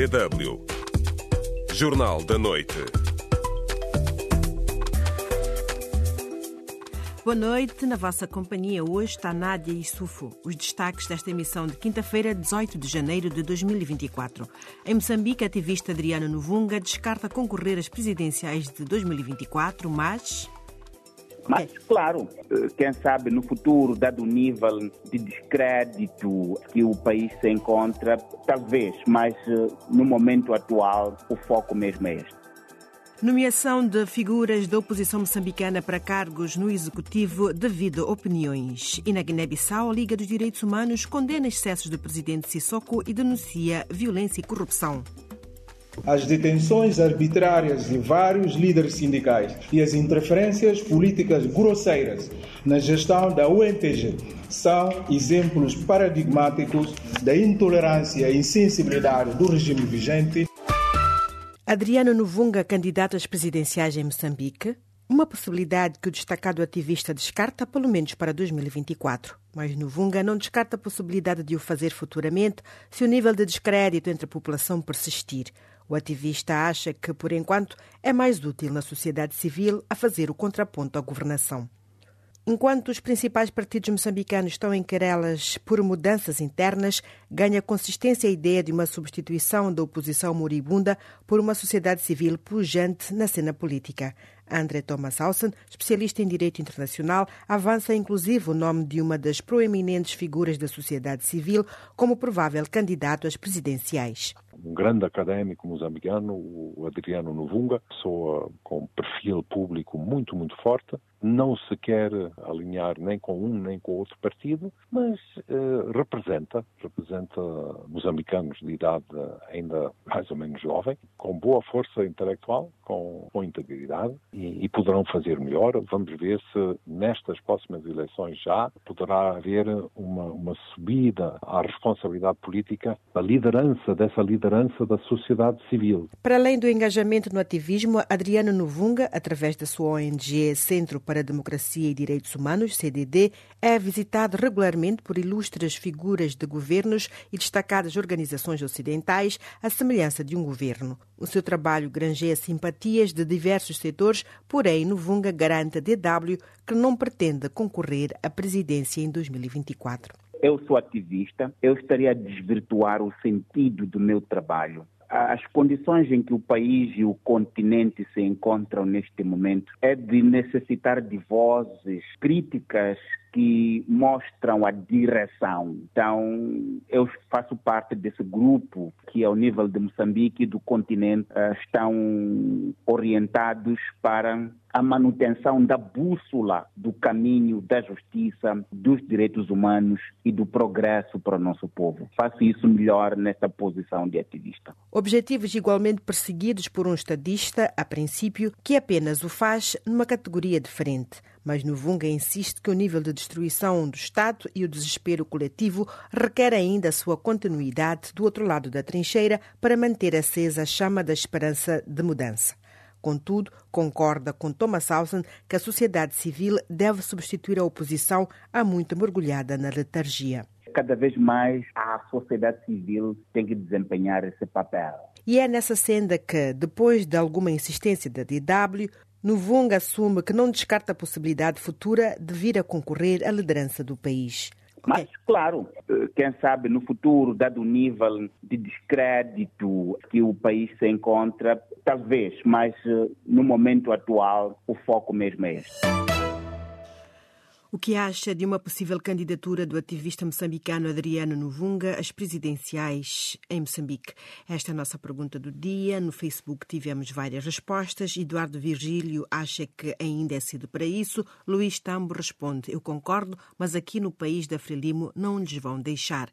DW. Jornal da Noite. Boa noite, na vossa companhia hoje está Nádia Isufo. Os destaques desta emissão de quinta-feira, 18 de janeiro de 2024. Em Moçambique, a ativista Adriano Novunga descarta concorrer às presidenciais de 2024, mas... Mas, claro, quem sabe no futuro, dado o nível de descrédito que o país se encontra, talvez, mas no momento atual o foco mesmo é este. Nomeação de figuras da oposição moçambicana para cargos no executivo devido a opiniões. E na Guiné-Bissau, a Liga dos Direitos Humanos condena excessos do presidente Sissoko e denuncia violência e corrupção. As detenções arbitrárias de vários líderes sindicais e as interferências políticas grosseiras na gestão da UNTG são exemplos paradigmáticos da intolerância e insensibilidade do regime vigente. Adriano Novunga, candidato às presidenciais em Moçambique, uma possibilidade que o destacado ativista descarta, pelo menos para 2024. Mas Novunga não descarta a possibilidade de o fazer futuramente se o nível de descrédito entre a população persistir. O ativista acha que, por enquanto, é mais útil na sociedade civil a fazer o contraponto à governação. Enquanto os principais partidos moçambicanos estão em querelas por mudanças internas, ganha consistência a ideia de uma substituição da oposição moribunda por uma sociedade civil pujante na cena política. André Thomas Hausen, especialista em direito internacional, avança inclusive o nome de uma das proeminentes figuras da sociedade civil como provável candidato às presidenciais. Um grande académico moçambicano, o Adriano Novunga, pessoa com perfil público muito, muito forte, não se quer alinhar nem com um nem com outro partido, mas eh, representa, representa moçambicanos de idade ainda mais ou menos jovem, com boa força intelectual, com, com integridade e, e, poderão fazer melhor. Vamos ver se nestas próximas eleições já poderá haver uma, uma subida à responsabilidade política, a liderança dessa liderança da sociedade civil. Para além do engajamento no ativismo, Adriano Novunga, através da sua ONG Centro para a Democracia e Direitos Humanos, CDD, é visitado regularmente por ilustres figuras de governos e destacadas organizações ocidentais, à semelhança de um governo. O seu trabalho granjeia simpatias de diversos setores, porém Novunga garante a DW que não pretende concorrer à presidência em 2024. Eu sou ativista, eu estaria a desvirtuar o sentido do meu trabalho. As condições em que o país e o continente se encontram neste momento é de necessitar de vozes críticas que mostram a direção. Então, eu faço parte desse grupo que, ao nível de Moçambique e do continente, estão orientados para a manutenção da bússola do caminho da justiça, dos direitos humanos e do progresso para o nosso povo. Faço isso melhor nesta posição de ativista. Objetivos igualmente perseguidos por um estadista, a princípio, que apenas o faz numa categoria diferente. Mas Novunga insiste que o nível de destruição do Estado e o desespero coletivo requer ainda a sua continuidade do outro lado da trincheira para manter acesa a chama da esperança de mudança. Contudo, concorda com Thomas Hausen que a sociedade civil deve substituir a oposição há muito mergulhada na letargia. Cada vez mais a sociedade civil tem que desempenhar esse papel. E é nessa senda que, depois de alguma insistência da DW, Novunga assume que não descarta a possibilidade futura de vir a concorrer à liderança do país. Mas, claro, quem sabe no futuro, dado o nível de descrédito que o país se encontra, talvez, mas no momento atual o foco mesmo é este. O que acha de uma possível candidatura do ativista moçambicano Adriano Novunga às presidenciais em Moçambique? Esta é a nossa pergunta do dia. No Facebook tivemos várias respostas. Eduardo Virgílio acha que ainda é cedo para isso. Luís Tambo responde: Eu concordo, mas aqui no país da Frelimo não lhes vão deixar.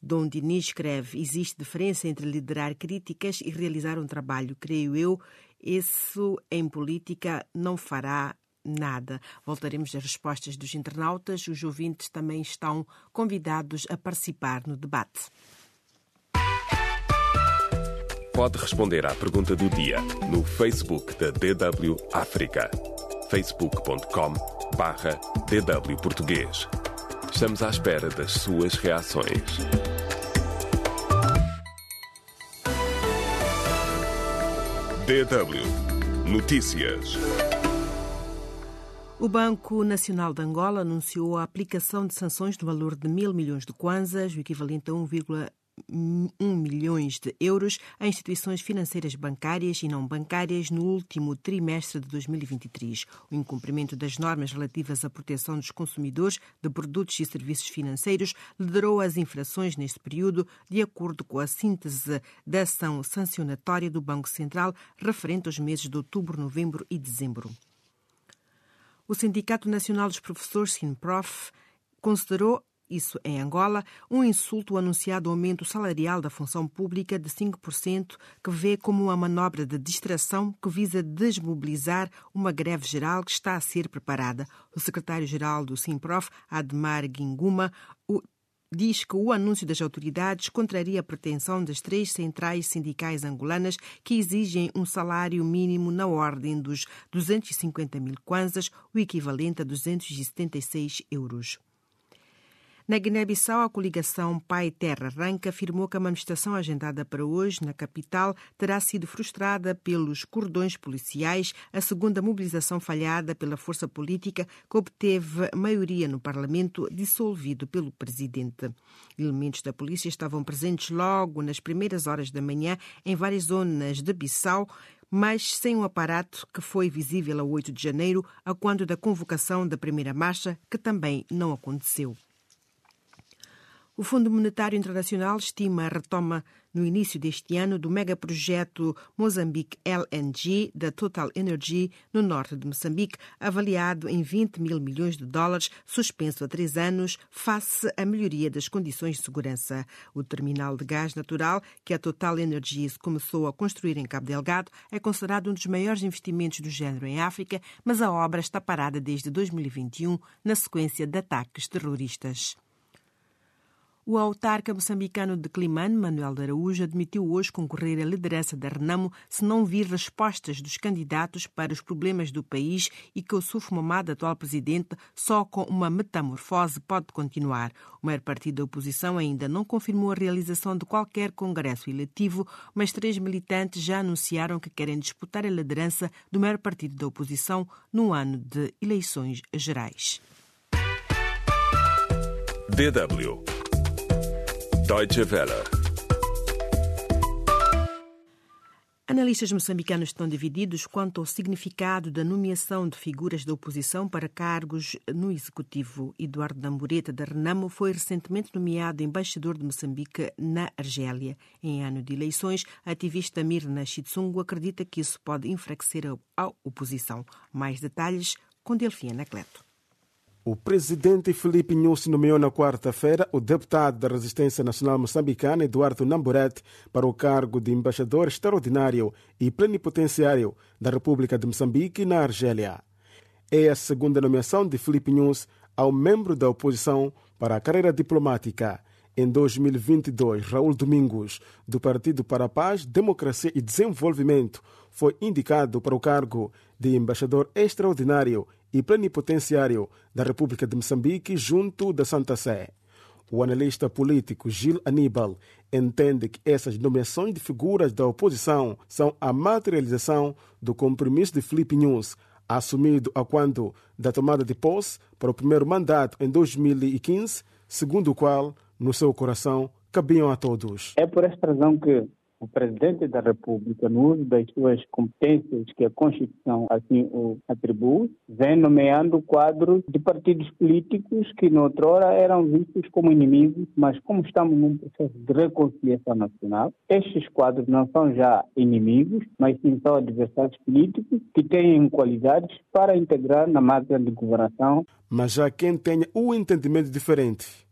Dom Diniz escreve: existe diferença entre liderar críticas e realizar um trabalho. Creio eu, isso em política não fará nada. Voltaremos às respostas dos internautas. Os ouvintes também estão convidados a participar no debate. Pode responder à pergunta do dia no Facebook da DW África. facebook.com barra DW Português. Estamos à espera das suas reações. DW Notícias. O Banco Nacional de Angola anunciou a aplicação de sanções no valor de mil milhões de kwanzas, o equivalente a 1,1 milhões de euros a instituições financeiras bancárias e não bancárias no último trimestre de 2023. O incumprimento das normas relativas à proteção dos consumidores de produtos e serviços financeiros liderou as infrações neste período, de acordo com a síntese da ação sancionatória do Banco Central referente aos meses de outubro, novembro e dezembro. O Sindicato Nacional dos Professores, SINPROF, considerou isso em Angola, um insulto o anunciado aumento salarial da função pública de 5%, que vê como uma manobra de distração que visa desmobilizar uma greve geral que está a ser preparada. O secretário-geral do Simprof, Admar Guinguma, diz que o anúncio das autoridades contraria a pretensão das três centrais sindicais angolanas que exigem um salário mínimo na ordem dos 250 mil kwanzas, o equivalente a 276 euros. Na Guiné-Bissau, a coligação Pai Terra Ranca afirmou que a manifestação agendada para hoje na capital terá sido frustrada pelos cordões policiais, a segunda mobilização falhada pela força política que obteve maioria no Parlamento, dissolvido pelo presidente. Elementos da polícia estavam presentes logo nas primeiras horas da manhã em várias zonas de Bissau, mas sem um aparato que foi visível a 8 de janeiro, a quando da convocação da primeira marcha, que também não aconteceu. O Fundo Monetário Internacional estima a retoma no início deste ano do megaprojeto Moçambique LNG da Total Energy no norte de Moçambique, avaliado em 20 mil milhões de dólares, suspenso há três anos, face à melhoria das condições de segurança. O terminal de gás natural que a Total Energies começou a construir em Cabo Delgado é considerado um dos maiores investimentos do género em África, mas a obra está parada desde 2021 na sequência de ataques terroristas. O autarca moçambicano de Climane, Manuel de Araújo, admitiu hoje concorrer à liderança da Renamo se não vir respostas dos candidatos para os problemas do país e que o Suf Mamad, atual presidente, só com uma metamorfose pode continuar. O maior partido da oposição ainda não confirmou a realização de qualquer congresso eletivo, mas três militantes já anunciaram que querem disputar a liderança do maior partido da oposição no ano de eleições gerais. DW Deutsche Welle. Analistas moçambicanos estão divididos quanto ao significado da nomeação de figuras da oposição para cargos no Executivo. Eduardo Nambureta da Renamo foi recentemente nomeado embaixador de Moçambique na Argélia. Em ano de eleições, a ativista Mirna Chitsungo acredita que isso pode enfraquecer a oposição. Mais detalhes com Delfina Cleto. O presidente Felipe Nussi nomeou na quarta-feira o deputado da Resistência Nacional Moçambicana, Eduardo Namborete, para o cargo de embaixador extraordinário e plenipotenciário da República de Moçambique na Argélia. É a segunda nomeação de Felipe Nussi ao membro da oposição para a carreira diplomática. Em 2022, Raul Domingos, do Partido para a Paz, Democracia e Desenvolvimento, foi indicado para o cargo de embaixador extraordinário e plenipotenciário da República de Moçambique junto da Santa Sé. O analista político Gil Aníbal entende que essas nomeações de figuras da oposição são a materialização do compromisso de Felipe News, assumido a quando da tomada de posse para o primeiro mandato em 2015, segundo o qual, no seu coração, cabiam a todos. É por esta razão que o Presidente da República, no uso das suas competências que a Constituição assim o atribui, vem nomeando quadros de partidos políticos que noutrora eram vistos como inimigos, mas como estamos num processo de reconciliação nacional, estes quadros não são já inimigos, mas sim são adversários políticos que têm qualidades para integrar na máquina de governação. Mas há quem tenha um entendimento diferente.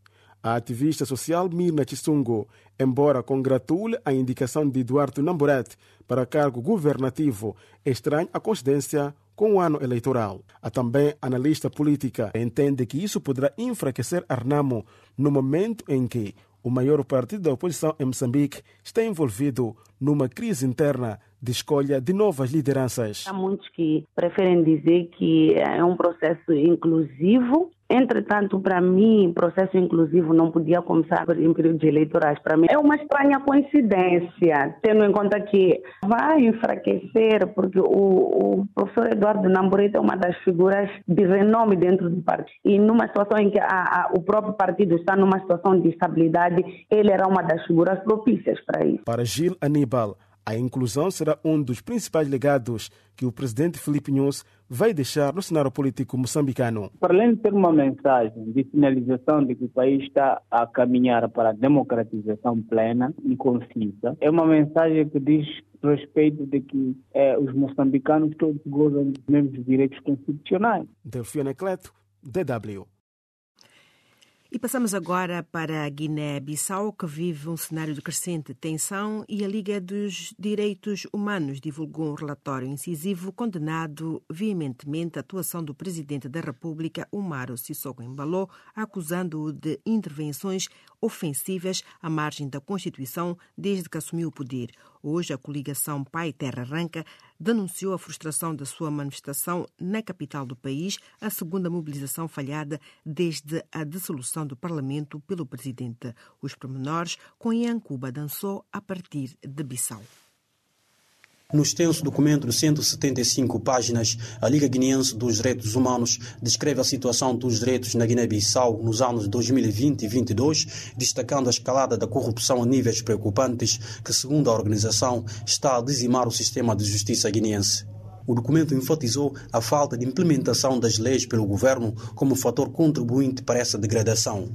A ativista social Mirna Chisungo, embora congratule a indicação de Eduardo Namburete para cargo governativo, estranha a coincidência com o ano eleitoral. A também analista política entende que isso poderá enfraquecer Arnamo no momento em que o maior partido da oposição em Moçambique está envolvido numa crise interna de escolha de novas lideranças. Há muitos que preferem dizer que é um processo inclusivo Entretanto, para mim, o processo inclusivo não podia começar em períodos eleitorais. Para mim, é uma estranha coincidência, tendo em conta que vai enfraquecer, porque o, o professor Eduardo Namboreta é uma das figuras de renome dentro do partido. E numa situação em que a, a, o próprio partido está numa situação de estabilidade, ele era uma das figuras propícias para isso. Para Gil Aníbal, a inclusão será um dos principais legados que o presidente Felipe Nunes vai deixar no cenário político moçambicano. Para além de ter uma mensagem de sinalização de que o país está a caminhar para a democratização plena e concisa, é uma mensagem que diz respeito de que é, os moçambicanos todos gozam dos mesmos direitos constitucionais. Delfina Cleto, DW. E passamos agora para a Guiné-Bissau, que vive um cenário de crescente tensão, e a Liga dos Direitos Humanos divulgou um relatório incisivo condenado veementemente a atuação do presidente da República, Umaro Sissoko Embaló, acusando-o de intervenções ofensivas à margem da Constituição desde que assumiu o poder. Hoje, a coligação Pai Terra Arranca denunciou a frustração da sua manifestação na capital do país, a segunda mobilização falhada desde a dissolução do Parlamento pelo presidente. Os pormenores com Ian Cuba dançou a partir de Bissau. No extenso documento de 175 páginas, a Liga Guineense dos Direitos Humanos descreve a situação dos direitos na Guiné-Bissau nos anos 2020 e 2022, destacando a escalada da corrupção a níveis preocupantes que, segundo a organização, está a dizimar o sistema de justiça guineense. O documento enfatizou a falta de implementação das leis pelo governo como fator contribuinte para essa degradação.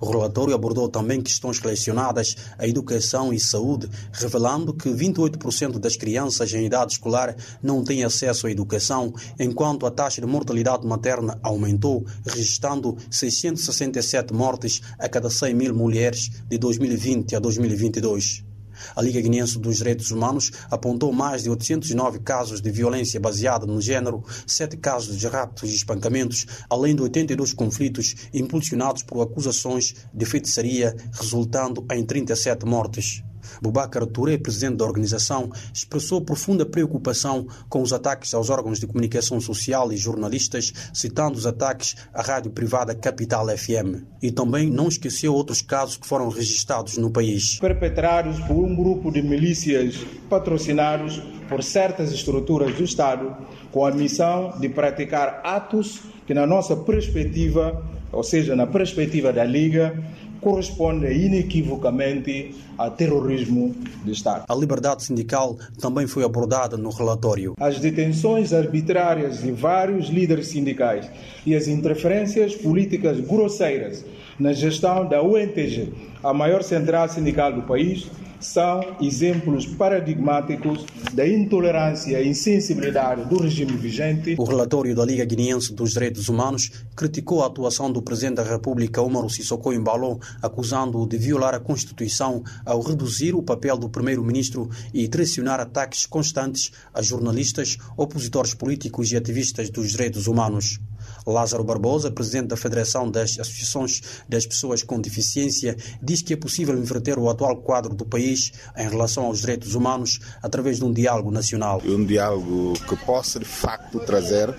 O relatório abordou também questões relacionadas à educação e saúde, revelando que 28% das crianças em idade escolar não têm acesso à educação, enquanto a taxa de mortalidade materna aumentou, registrando 667 mortes a cada 100 mil mulheres de 2020 a 2022. A Liga Guinense dos Direitos Humanos apontou mais de 809 casos de violência baseada no género, sete casos de raptos e espancamentos, além de 82 conflitos impulsionados por acusações de feitiçaria, resultando em 37 mortes. Boubacar Touré, presidente da organização, expressou profunda preocupação com os ataques aos órgãos de comunicação social e jornalistas, citando os ataques à rádio privada Capital FM. E também não esqueceu outros casos que foram registrados no país. Perpetrados por um grupo de milícias patrocinados por certas estruturas do Estado, com a missão de praticar atos que, na nossa perspectiva, ou seja, na perspectiva da Liga, corresponde inequivocamente a terrorismo de Estado. A liberdade sindical também foi abordada no relatório. As detenções arbitrárias de vários líderes sindicais e as interferências políticas grosseiras na gestão da UNTG, a maior central sindical do país, são exemplos paradigmáticos da intolerância e insensibilidade do regime vigente. O relatório da Liga Guineense dos Direitos Humanos criticou a atuação do presidente da República, Umaru Sissoko Embalo, acusando-o de violar a Constituição ao reduzir o papel do primeiro-ministro e traicionar ataques constantes a jornalistas, opositores políticos e ativistas dos direitos humanos. Lázaro Barbosa, presidente da Federação das Associações das Pessoas com Deficiência, diz que é possível inverter o atual quadro do país em relação aos direitos humanos através de um diálogo nacional. Um diálogo que possa, de facto, trazer uh,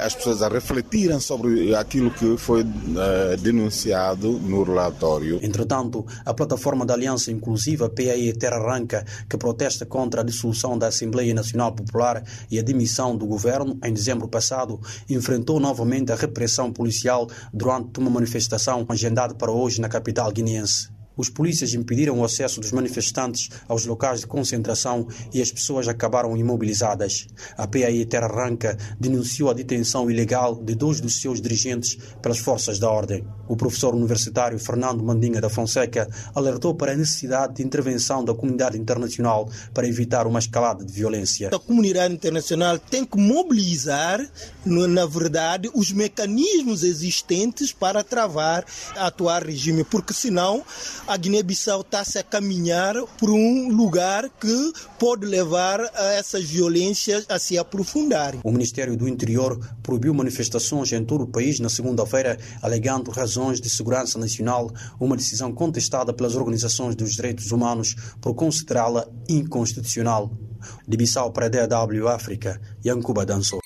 as pessoas a refletirem sobre aquilo que foi uh, denunciado no relatório. Entretanto, a plataforma da Aliança Inclusiva PAI Terra Arranca, que protesta contra a dissolução da Assembleia Nacional Popular e a demissão do governo em dezembro passado, enfrentou novamente a repressão policial durante uma manifestação agendada para hoje na capital guineense. Os polícias impediram o acesso dos manifestantes aos locais de concentração e as pessoas acabaram imobilizadas. A PAI Terra Arranca denunciou a detenção ilegal de dois dos seus dirigentes pelas forças da ordem. O professor universitário Fernando Mandinga da Fonseca alertou para a necessidade de intervenção da comunidade internacional para evitar uma escalada de violência. A comunidade internacional tem que mobilizar, na verdade, os mecanismos existentes para travar o atual regime, porque senão a Guiné-Bissau está-se a caminhar por um lugar que pode levar a essas violências a se aprofundarem. O Ministério do Interior proibiu manifestações em todo o país na segunda-feira, alegando razões de segurança nacional, uma decisão contestada pelas organizações dos direitos humanos por considerá-la inconstitucional. De Bissau para a DW África, Yankuba Dançou.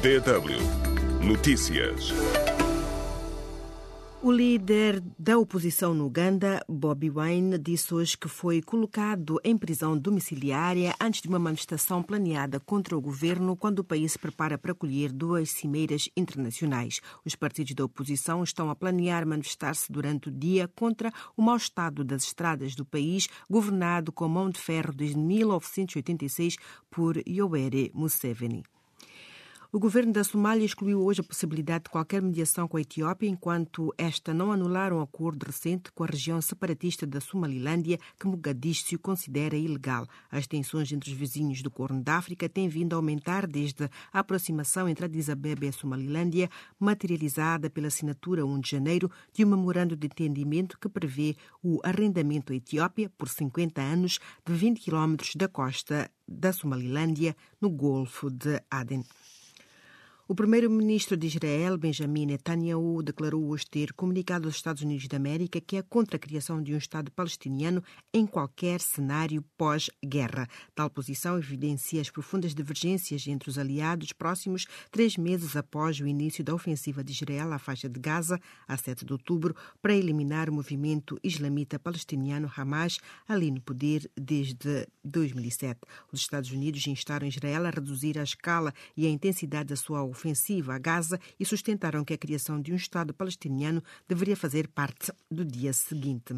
DW Notícias. O líder da oposição no Uganda, Bobi Wine, disse hoje que foi colocado em prisão domiciliária antes de uma manifestação planeada contra o governo quando o país se prepara para acolher duas cimeiras internacionais. Os partidos da oposição estão a planear manifestar-se durante o dia contra o mau estado das estradas do país, governado com mão de ferro desde 1986 por Yoweri Museveni. O governo da Somália excluiu hoje a possibilidade de qualquer mediação com a Etiópia enquanto esta não anular um acordo recente com a região separatista da Somalilândia que Mogadiscio considera ilegal. As tensões entre os vizinhos do Corno da África têm vindo a aumentar desde a aproximação entre Addis Abeba e a Somalilândia, materializada pela assinatura 1 de janeiro de um memorando de entendimento que prevê o arrendamento à Etiópia por 50 anos de 20 quilómetros da costa da Somalilândia no Golfo de Aden. O primeiro-ministro de Israel, Benjamin Netanyahu, declarou hoje ter comunicado aos Estados Unidos da América que é contra a criação de um Estado palestiniano em qualquer cenário pós-guerra. Tal posição evidencia as profundas divergências entre os aliados próximos três meses após o início da ofensiva de Israel à faixa de Gaza, a 7 de outubro, para eliminar o movimento islamita palestiniano Hamas, ali no poder desde 2007. Os Estados Unidos instaram Israel a reduzir a escala e a intensidade da sua ofensiva a Gaza e sustentaram que a criação de um Estado palestiniano deveria fazer parte do dia seguinte.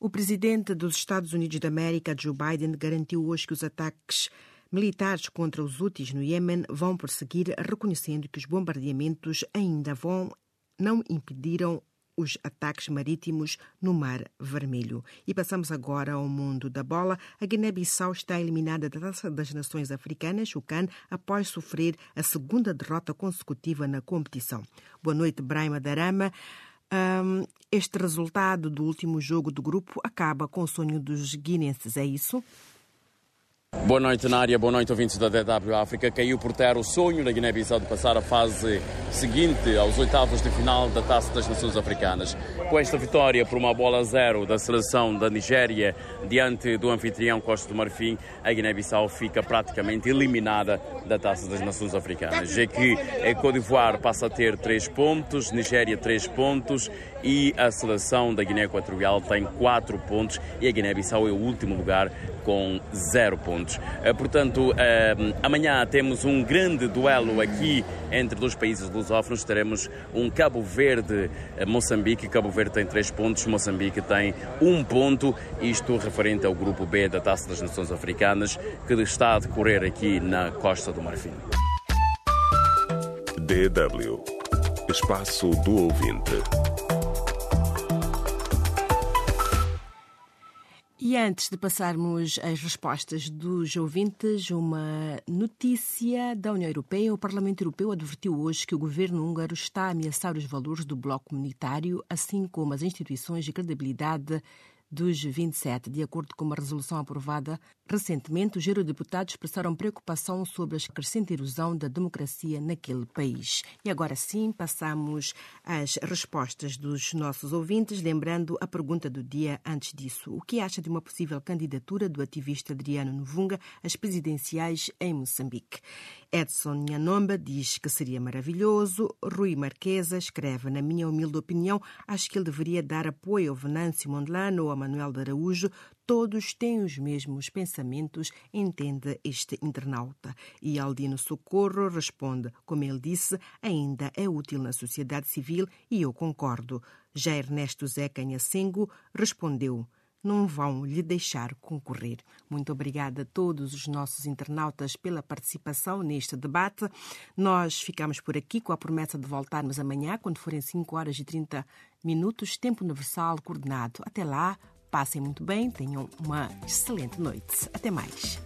O presidente dos Estados Unidos da América, Joe Biden, garantiu hoje que os ataques militares contra os Houthis no Iêmen vão prosseguir, reconhecendo que os bombardeamentos ainda vão não impediram os ataques marítimos no Mar Vermelho. E passamos agora ao mundo da bola. A Guiné-Bissau está eliminada da Taça das Nações Africanas, o CAN, após sofrer a segunda derrota consecutiva na competição. Boa noite, Braima Darama. Um, este resultado do último jogo do grupo acaba com o sonho dos guinenses, é isso? Boa noite, Nária. Boa noite, ouvintes da DW África. Caiu por terra o sonho da Guiné-Bissau de passar a fase seguinte aos oitavos de final da Taça das Nações Africanas. Com esta vitória por uma bola a zero da seleção da Nigéria diante do anfitrião Costa do Marfim, a Guiné-Bissau fica praticamente eliminada da Taça das Nações Africanas. Já que a Côte d'Ivoire passa a ter três pontos, Nigéria três pontos e a seleção da Guiné Equatorial tem quatro pontos e a Guiné-Bissau é o último lugar com zero pontos. Eh, portanto, eh, amanhã temos um grande duelo aqui entre dois países lusófonos. Teremos um Cabo Verde-Moçambique. Eh, Cabo Verde tem três pontos, Moçambique tem um ponto. Isto referente ao grupo B da Taça das Nações Africanas, que está a decorrer aqui na Costa do Marfim. DW Espaço do Ouvinte. E antes de passarmos às respostas dos ouvintes, uma notícia da União Europeia. O Parlamento Europeu advertiu hoje que o governo húngaro está a ameaçar os valores do bloco comunitário, assim como as instituições de credibilidade dos 27. De acordo com uma resolução aprovada recentemente, os eurodeputados expressaram preocupação sobre a crescente erosão da democracia naquele país. E agora sim, passamos às respostas dos nossos ouvintes, lembrando a pergunta do dia antes disso. O que acha de uma possível candidatura do ativista Adriano Novunga às presidenciais em Moçambique? Edson Nhanomba diz que seria maravilhoso. Rui Marquesa escreve, na minha humilde opinião, acho que ele deveria dar apoio ao Venâncio Mondlane ou a Manuel de Araújo. Todos têm os mesmos pensamentos, entende este internauta. E Aldino Socorro responde, como ele disse, ainda é útil na sociedade civil e eu concordo. Já Ernesto Zé Canhacengo respondeu, não vão lhe deixar concorrer. Muito obrigada a todos os nossos internautas pela participação neste debate. Nós ficamos por aqui com a promessa de voltarmos amanhã, quando forem 5 horas e 30 minutos, tempo universal coordenado. Até lá, passem muito bem, tenham uma excelente noite. Até mais.